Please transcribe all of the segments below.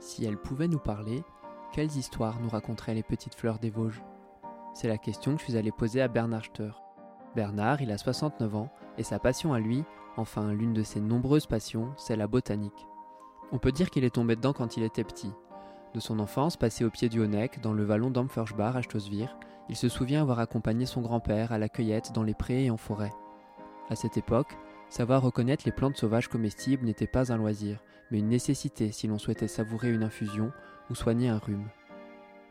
Si elles pouvaient nous parler, quelles histoires nous raconteraient les petites fleurs des Vosges? C'est la question que je suis allé poser à Bernard Steur. Bernard, il a 69 ans, et sa passion à lui, enfin l'une de ses nombreuses passions, c'est la botanique. On peut dire qu'il est tombé dedans quand il était petit. De son enfance, passée au pied du Honeck, dans le vallon d'Ampfersbach à Stossvir, il se souvient avoir accompagné son grand-père à la cueillette dans les prés et en forêt. À cette époque, savoir reconnaître les plantes sauvages comestibles n'était pas un loisir, mais une nécessité si l'on souhaitait savourer une infusion ou soigner un rhume.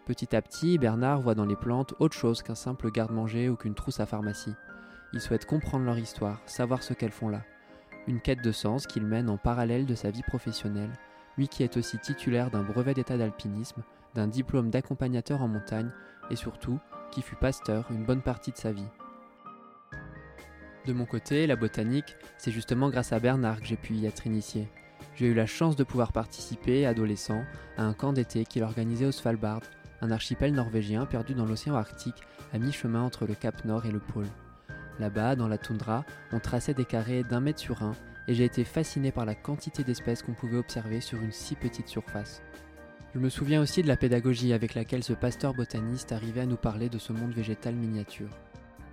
Petit à petit, Bernard voit dans les plantes autre chose qu'un simple garde-manger ou qu'une trousse à pharmacie. Il souhaite comprendre leur histoire, savoir ce qu'elles font là. Une quête de sens qu'il mène en parallèle de sa vie professionnelle, lui qui est aussi titulaire d'un brevet d'état d'alpinisme, d'un diplôme d'accompagnateur en montagne et surtout qui fut pasteur une bonne partie de sa vie. De mon côté, la botanique, c'est justement grâce à Bernard que j'ai pu y être initié. J'ai eu la chance de pouvoir participer, adolescent, à un camp d'été qu'il organisait au Svalbard, un archipel norvégien perdu dans l'océan Arctique, à mi-chemin entre le Cap Nord et le pôle. Là-bas, dans la toundra, on traçait des carrés d'un mètre sur un, et j'ai été fasciné par la quantité d'espèces qu'on pouvait observer sur une si petite surface. Je me souviens aussi de la pédagogie avec laquelle ce pasteur botaniste arrivait à nous parler de ce monde végétal miniature.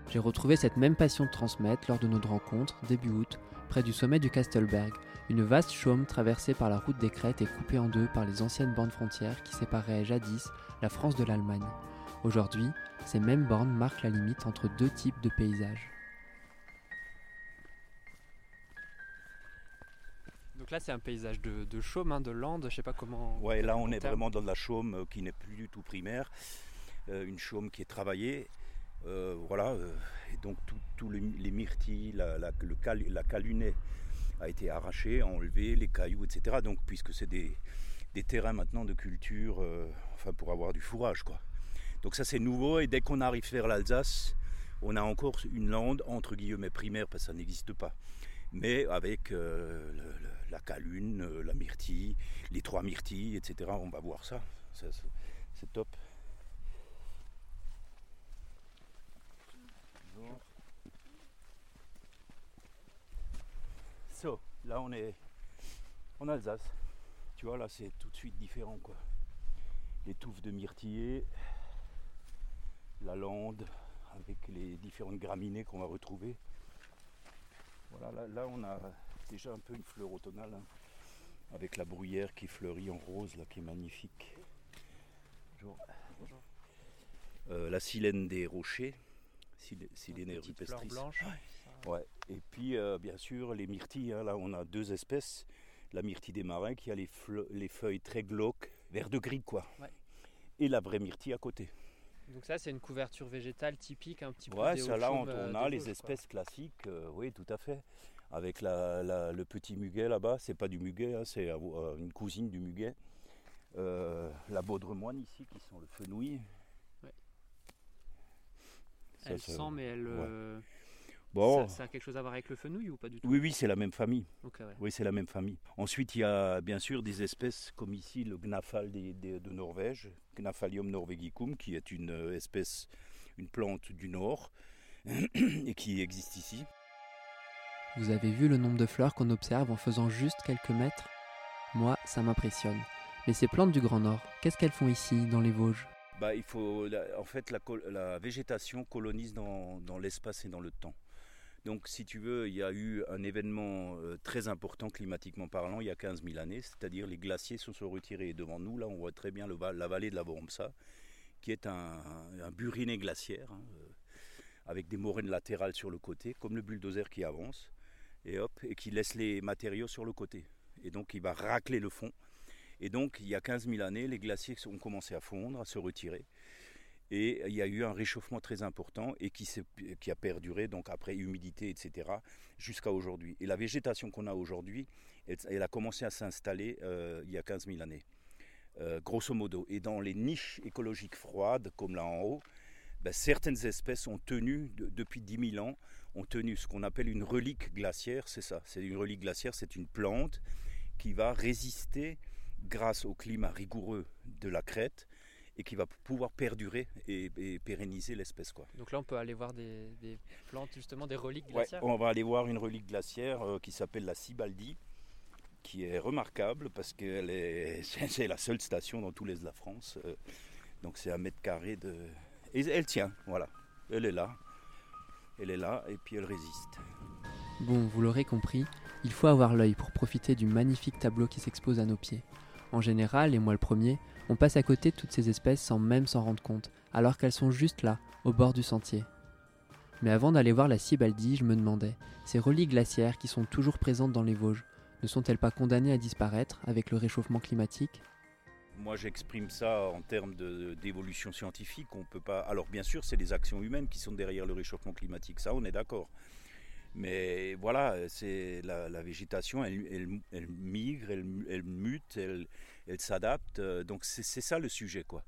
J'ai retrouvé cette même passion de transmettre lors de notre rencontre, début août, près du sommet du Kastelberg, une vaste chaume traversée par la route des crêtes et coupée en deux par les anciennes bornes frontières qui séparaient jadis la France de l'Allemagne. Aujourd'hui, ces mêmes bornes marquent la limite entre deux types de paysages. Donc là, c'est un paysage de, chaume, hein, de lande, je sais pas comment. Ouais, là, on est vraiment dans de la chaume euh, qui n'est plus du tout primaire, euh, une chaume qui est travaillée. Euh, voilà, et donc tous les myrtilles, la, la, calunet a été arraché, enlevé, les cailloux, etc. Donc, puisque c'est des, terrains maintenant de culture, enfin pour avoir du fourrage, quoi. Donc ça c'est nouveau et dès qu'on arrive vers l'Alsace, on a encore une lande entre guillemets primaire parce que ça n'existe pas mais avec euh, la calune, euh, la myrtille, les trois myrtilles, etc. On va voir ça, c'est top. So, là on est en Alsace. Tu vois, là c'est tout de suite différent quoi. Les touffes de myrtillers, la lande avec les différentes graminées qu'on va retrouver. Voilà, là, on a déjà un peu une fleur automnale, hein, avec la bruyère qui fleurit en rose, là, qui est magnifique. Bonjour. Euh, la silène des rochers, Silène rupestris. blanche. Ouais. Et puis, euh, bien sûr, les myrtilles. Hein, là, on a deux espèces. La myrtille des marins qui a les, les feuilles très glauques, vert de gris, quoi. Et la vraie myrtille à côté. Donc ça, c'est une couverture végétale typique, un petit peu. Ouais, ça là, on, euh, a les espèces classiques, euh, oui, tout à fait. Avec le petit muguet là-bas, c'est pas du muguet, hein, c'est euh, une cousine du muguet. la baudremoine ici, qui sont le fenouil. Ouais. elle sent, mais elle. Ça, a quelque chose à voir avec le fenouil ou pas du tout Oui, oui, c'est la même famille. Oui, c'est la même famille. Ensuite, il y a bien sûr des espèces comme ici le gnafal de Norvège, Gnaphalium norvegicum, qui est une euh, espèce, une plante du nord et qui existe ici. Vous avez vu le nombre de fleurs qu'on observe en faisant juste quelques mètres? Moi, ça m'impressionne. Mais ces plantes du Grand Nord, qu'est-ce qu'elles font ici, dans les Vosges? Bah, il faut, en fait, la, végétation colonise dans l'espace et dans le temps. Donc, si tu veux, il y a eu un événement euh, très important climatiquement parlant il y a 15 000 années, c'est-à-dire les glaciers se sont retirés. devant nous, là, on voit très bien la vallée de la Vormsa, qui est un, buriné glaciaire, hein, euh, avec des moraines latérales sur le côté, comme le bulldozer qui avance, et et qui laisse les matériaux sur le côté. Et donc, il va racler le fond. Et donc, il y a 15 000 années, les glaciers ont commencé à fondre, à se retirer. Et il y a eu un réchauffement très important et qui, a perduré, donc après humidité, etc., jusqu'à aujourd'hui. Et la végétation qu'on a aujourd'hui, elle, a commencé à s'installer euh, il y a 15 000 années, euh, grosso modo. Et dans les niches écologiques froides, comme là en haut, ben, certaines espèces ont tenu, depuis 10 000 ans, ont tenu ce qu'on appelle une relique glaciaire, c'est ça. C'est une relique glaciaire, c'est une plante qui va résister grâce au climat rigoureux de la crête et qui va pouvoir perdurer et, pérenniser l'espèce. Quoi. Donc là, on peut aller voir des, plantes, justement, des reliques glaciaires On va aller voir une relique glaciaire euh, qui s'appelle la Cibaldi, qui est remarquable parce que est, c'est la seule station dans tous les de la France. Euh, donc c'est un mètre carré de... Et elle tient, voilà. Elle est là. Elle est là et puis elle résiste. Bon, vous l'aurez compris, il faut avoir l'œil pour profiter du magnifique tableau qui s'expose à nos pieds. En général, et moi le premier, on passe à côté de toutes ces espèces sans même s'en rendre compte, alors qu'elles sont juste là, au bord du sentier. Mais avant d'aller voir la Cibaldie, je me demandais, ces reliques glaciaires qui sont toujours présentes dans les Vosges, ne sont-elles pas condamnées à disparaître avec le réchauffement climatique? Moi, j'exprime ça en termes d'évolution scientifique. On peut pas. Alors, bien sûr, c'est les actions humaines qui sont derrière le réchauffement climatique. Ça, on est d'accord. Mais voilà, c'est la, végétation, elle, migre, elle, mute, elle, s'adapte. Donc, c'est ça le sujet, quoi.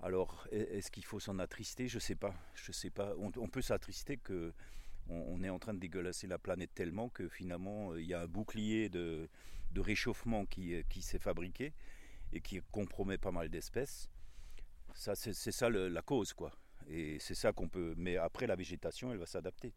Alors, est-ce qu'il faut s'en attrister? Je sais pas. Je sais pas. On, peut s'attrister que on, est en train de dégueulasser la planète tellement que finalement, il y a un bouclier de, réchauffement qui, qui s'est fabriqué et qui compromet pas mal d'espèces. Ça, c'est ça la cause, quoi. Et c'est ça qu'on peut. Mais après, la végétation, elle va s'adapter,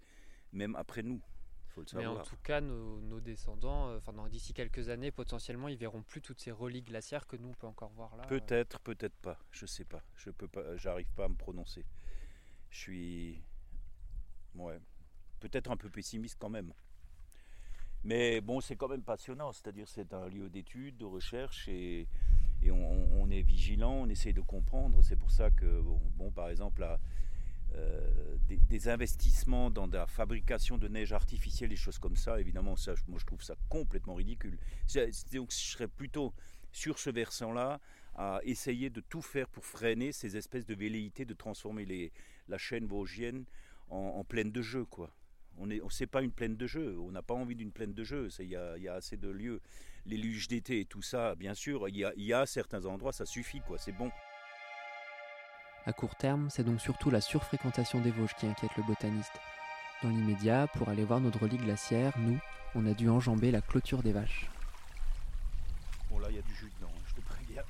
même après nous. Faut le savoir. Mais en tout cas, nos, descendants, euh, d'ici quelques années, potentiellement, ils verront plus toutes ces reliques glaciaires que nous on peut encore voir là. Peut-être, peut-être pas. Je sais pas. Je peux pas. J'arrive pas à me prononcer. Je suis, ouais, peut-être un peu pessimiste quand même. Mais bon, c'est quand même passionnant. C'est-à-dire, c'est un lieu d'étude, de recherche et et on, est vigilant, on essaie de comprendre. C'est pour ça que, bon, par exemple, euh, des, investissements dans la fabrication de neige artificielle, des choses comme ça, évidemment, ça, moi je trouve ça complètement ridicule. Donc je serais plutôt sur ce versant-là à essayer de tout faire pour freiner ces espèces de velléités de transformer les, la chaîne vosgienne en, en plaine de jeu, quoi. On n'est on, pas une plaine de jeu, on n'a pas envie d'une plaine de jeu, il y a, y a, assez de lieux. Les luges d'été et tout ça, bien sûr, il y a, y a certains endroits, ça suffit, quoi, c'est bon. À court terme, c'est donc surtout la surfréquentation des Vosges qui inquiète le botaniste. Dans l'immédiat, pour aller voir notre relique glaciaire, nous, on a dû enjamber la clôture des vaches. Bon là, il y a du jus dedans, hein, je te préviens.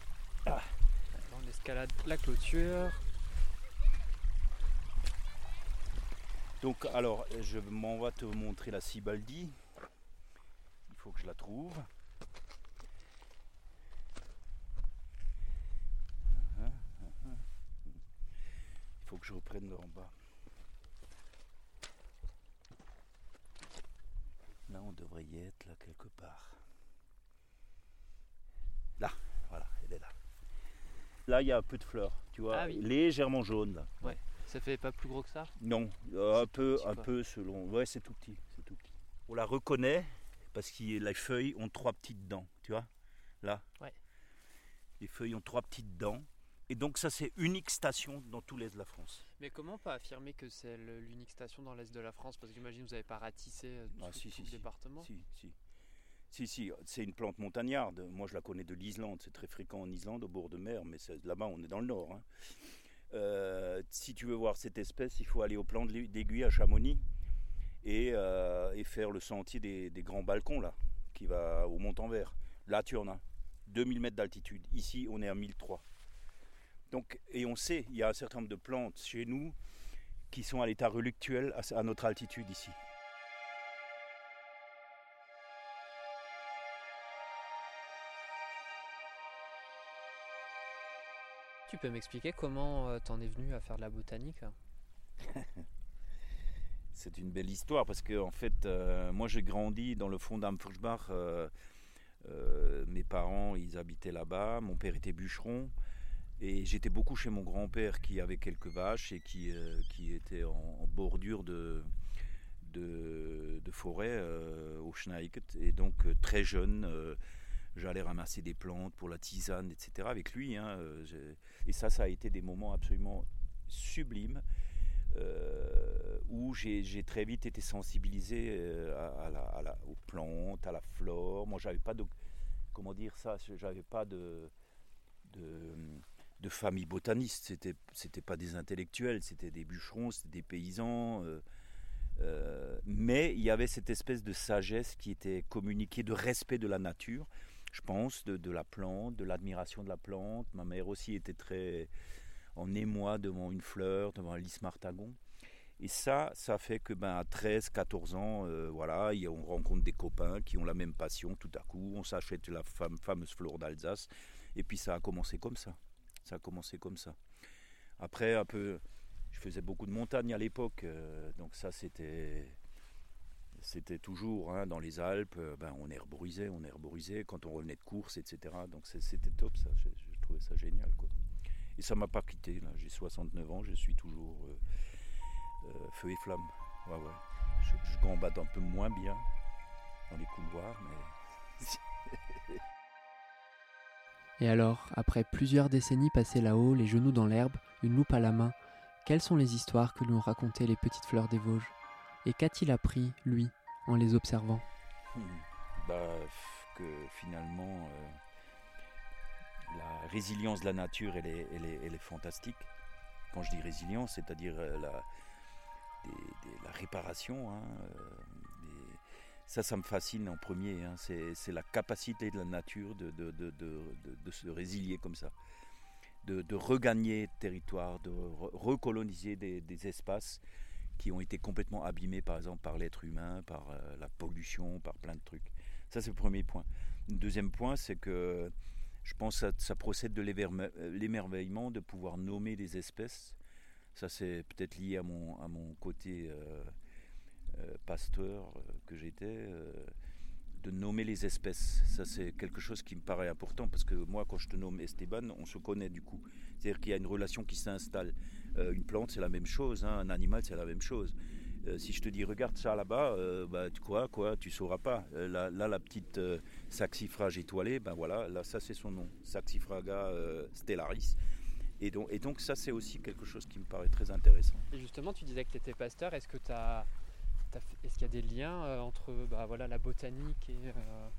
Ah. On escalade la clôture. Donc alors, je m'en vais te montrer la Cibaldie. Il faut que je la trouve. Il faut que je reprenne en bas. Là, on devrait y être, là, quelque part. Là, voilà, elle est là. Là, il y a un peu de fleurs, tu vois, ah légèrement jaune, là. Ouais. Ça fait pas plus gros que ça? Non, un peu, un peu selon. Ouais, c'est tout petit, c'est tout petit. On la reconnaît parce que les feuilles ont trois petites dents, tu vois Là. Ouais. Les feuilles ont trois petites dents. Et donc ça c'est unique station dans tout l'est de la France. Mais comment pas affirmer que c'est l'unique station dans l'est de la France? Parce que j'imagine que vous n'avez pas ratissé euh, tout, ah, si, le département. Si, si. Si, si, c'est une plante montagnarde. Moi, je la connais de l'Islande. C'est très fréquent en Islande, au bord de mer, mais là-bas, on est dans le nord. Hein. Euh, si tu veux voir cette espèce, il faut aller au plan d'aiguille à Chamonix euh, et, faire le sentier des, grands balcons là, qui va au Mont-en-Vert. Là, tu en as 2000 mètres d'altitude. Ici, on est à 1003. Donc, et on sait, il y a un certain nombre de plantes chez nous qui sont à l'état reluctuel à notre altitude ici. Tu peux m'expliquer comment euh, t'en es venu à faire de la botanique? C'est une belle histoire parce que en fait, euh, moi j'ai grandi dans le fond d'Amfurchbach. Euh, mes parents, ils habitaient là-bas. Mon père était bûcheron. Et j'étais beaucoup chez mon grand-père qui avait quelques vaches et qui, qui était en, bordure de, de, forêt au Schneiket. Et donc très jeune, J'allais ramasser des plantes pour la tisane, etc. avec lui. Hein, euh, et ça, ça a été des moments absolument sublimes. Euh, où j'ai très vite été sensibilisé euh, la, aux plantes, à la flore. Moi, j'avais pas de, comment dire ça, j'avais pas de, famille botaniste. C'était, c'était pas des intellectuels, c'était des bûcherons, c'était des paysans. mais il y avait cette espèce de sagesse qui était communiquée, de respect de la nature je pense, de, la plante, de l'admiration de la plante. Ma mère aussi était très en émoi devant une fleur, devant un lys martagon. Et ça, ça fait que ben, à 13, 14 ans, euh, voilà, on rencontre des copains qui ont la même passion tout à coup, on s'achète la fameuse fleur d'Alsace, et puis ça a commencé comme ça. Ça a commencé comme ça. Après, un peu, je faisais beaucoup de montagne à l'époque, euh, donc ça c'était c'était toujours hein, dans les Alpes, euh, ben, on herborisait, on herborisait quand on revenait de course, etc. Donc c'était top ça, je, trouvais ça génial. Quoi. Et ça m'a pas quitté, j'ai 69 ans, je suis toujours euh, feu et flamme. Ouais, ouais. Je, je un peu moins bien dans les couloirs, mais... Et alors, après plusieurs décennies passées là-haut, les genoux dans l'herbe, une loupe à la main, quelles sont les histoires que lui ont racontées les petites fleurs des Vosges? Et qu'a-t-il appris, lui, en les observant? Hmm. bah, Que finalement, euh, la résilience de la nature, elle est, fantastique. Quand je dis résilience, c'est-à-dire euh, la, la réparation, hein, euh, ça, ça me fascine en premier. Hein. C'est la capacité de la nature de, se résilier comme ça, de, regagner territoire, de recoloniser des, espaces qui ont été complètement abîmés, par exemple, par l'être humain, par euh, la pollution, par plein de trucs. Ça, c'est le premier point. Le deuxième point, c'est que je pense que ça, procède de l'émerveillement de pouvoir nommer des espèces. Ça, c'est peut-être lié à mon, côté. Euh, euh, pasteur euh, que j'étais, euh, de nommer les espèces. Ça, c'est quelque chose qui me paraît important parce que moi, quand je te nomme Esteban, on se connaît du coup. C'est-à-dire qu'il y a une relation qui s'installe. une plante, c'est la même chose. Hein. un animal, c'est la même chose. si je te dis regarde ça là-bas, bah, tu quoi, quoi, tu sauras pas. là, la petite saxifrage étoilée, ben voilà, là ça c'est son nom, Saxifraga stellaris. Et donc, et donc ça c'est aussi quelque chose qui me paraît très intéressant. Et justement, tu disais que tu étais pasteur. Est-ce que tu as est-ce qu'il y a des liens euh, entre bah, voilà, la botanique et... Euh,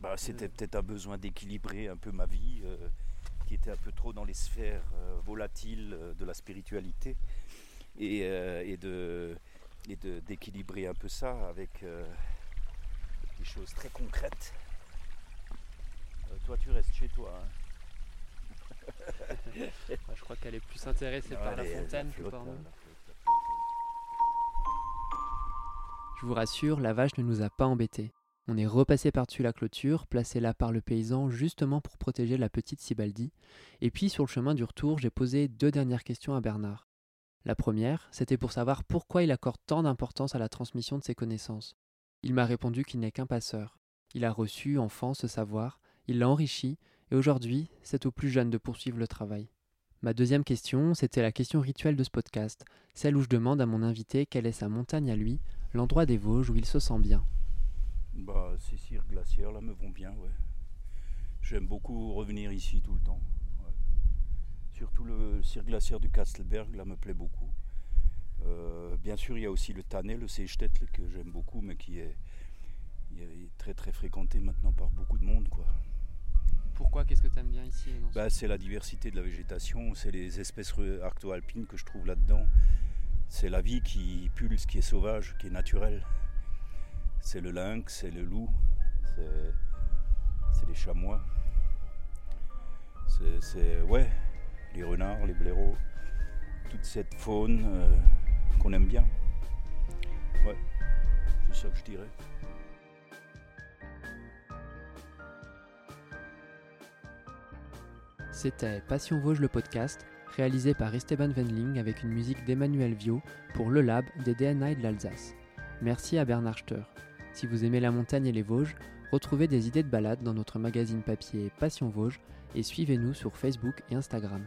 bah, C'était peut-être un besoin d'équilibrer un peu ma vie, euh, qui était un peu trop dans les sphères volatiles de la spiritualité, et, et de d'équilibrer un peu ça avec des choses très concrètes. toi, tu restes chez toi. Hein. je crois qu'elle est plus intéressée par la fontaine que par nous. Je vous rassure, la vache ne nous a pas embêtés. On est repassé par-dessus la clôture, placée là par le paysan justement pour protéger la petite Sibaldi. Et puis sur le chemin du retour, j'ai posé deux dernières questions à Bernard. La première, c'était pour savoir pourquoi il accorde tant d'importance à la transmission de ses connaissances. Il m'a répondu qu'il n'est qu'un passeur. Il a reçu, enfant, ce savoir, il l'a enrichi, et aujourd'hui, c'est aux plus jeunes de poursuivre le travail. Ma deuxième question, c'était la question rituelle de ce podcast, celle où je demande à mon invité quelle est sa montagne à lui, l'endroit des Vosges où il se sent bien. Bah, ces cires glaciaires là me vont bien, ouais. J'aime beaucoup revenir ici tout le temps. Surtout le cire glaciaire du Kastelberg, là me plaît beaucoup. Euh, bien sûr, il y a aussi le Tannet, le Seestedt que j'aime beaucoup, mais qui est, très très fréquenté maintenant par beaucoup de monde, quoi. Pourquoi? Qu'est-ce que tu aimes bien ici bah, C'est la diversité de la végétation, c'est les espèces arcto-alpines que je trouve là-dedans. C'est la vie qui pulse, qui est sauvage, qui est naturelle. C'est le lynx, c'est le loup, c'est les chamois. C'est ouais, les renards, les blaireaux, toute cette faune euh, qu'on aime bien. Ouais, c'est ça que je dirais. C'était Passion Vosges le podcast réalisé par Esteban Wendling avec une musique d'Emmanuel Vio pour le Lab des DNI de l'Alsace. Merci à Bernard Steur. Si vous aimez la montagne et les Vosges, retrouvez des idées de balade dans notre magazine papier Passion Vosges et suivez-nous sur Facebook et Instagram.